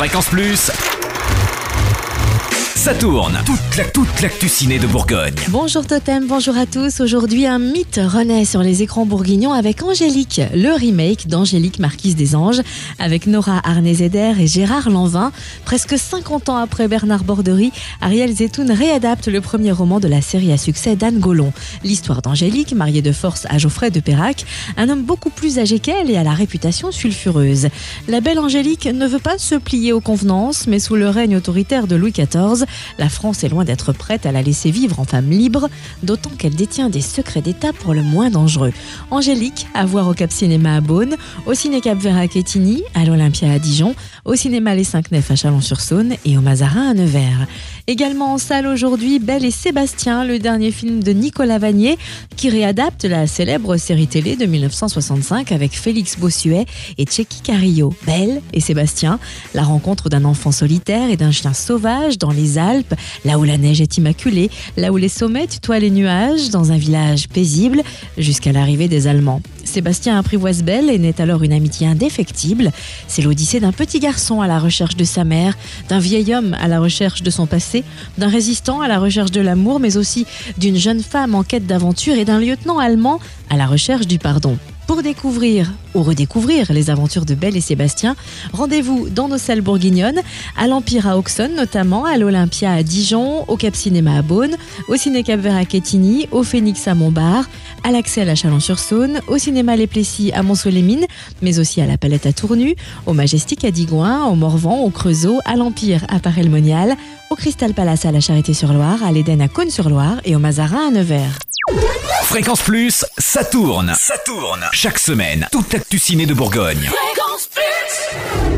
Fréquence Plus. Ça tourne. Toute la toute l'actu de Bourgogne. Bonjour Totem, bonjour à tous. Aujourd'hui, un mythe renaît sur les écrans bourguignons avec Angélique, le remake d'Angélique Marquise des Anges, avec Nora Arnezeder et Gérard Lanvin. Presque 50 ans après Bernard Bordery, Ariel Zetoun réadapte le premier roman de la série à succès d'Anne Gollon. L'histoire d'Angélique, mariée de force à Geoffrey de Perrac, un homme beaucoup plus âgé qu'elle et à la réputation sulfureuse. La belle Angélique ne veut pas se plier aux convenances, mais sous le règne autoritaire de Louis XIV, la France est loin d'être prête à la laisser vivre en femme libre, d'autant qu'elle détient des secrets d'État pour le moins dangereux. Angélique, à voir au Cap Cinéma à Beaune, au Ciné Cap Vert à Quetigny, à l'Olympia à Dijon, au Cinéma Les Cinq Nefs à Chalon-sur-Saône et au Mazarin à Nevers. Également en salle aujourd'hui, Belle et Sébastien, le dernier film de Nicolas Vanier, qui réadapte la célèbre série télé de 1965 avec Félix Bossuet et Tchéky Carillo. Belle et Sébastien, la rencontre d'un enfant solitaire et d'un chien sauvage dans les Là où la neige est immaculée, là où les sommets tutoient les nuages, dans un village paisible, jusqu'à l'arrivée des Allemands. Sébastien apprivoise Belle et naît alors une amitié indéfectible. C'est l'odyssée d'un petit garçon à la recherche de sa mère, d'un vieil homme à la recherche de son passé, d'un résistant à la recherche de l'amour, mais aussi d'une jeune femme en quête d'aventure et d'un lieutenant allemand à la recherche du pardon. Pour découvrir ou redécouvrir les aventures de Belle et Sébastien, rendez-vous dans nos salles bourguignonnes, à l'Empire à Auxonne notamment, à l'Olympia à Dijon, au Cap Cinéma à Beaune, au Ciné Cap Vert à Quetigny, au Phoenix à Montbard, à l'Axel à Chalon-sur-Saône, au Cinéma Les Plessis à Mont-Solémine, mais aussi à la Palette à Tournu, au Majestic à Digoin, au Morvan, au Creusot, à l'Empire à Paray-le-Monial, au Crystal Palace à la Charité-sur-Loire, à l'Éden à Cône-sur-Loire et au Mazarin à Nevers. Fréquence Plus, ça tourne. Ça tourne. Chaque semaine, toute l'actu ciné de Bourgogne. Fréquence Plus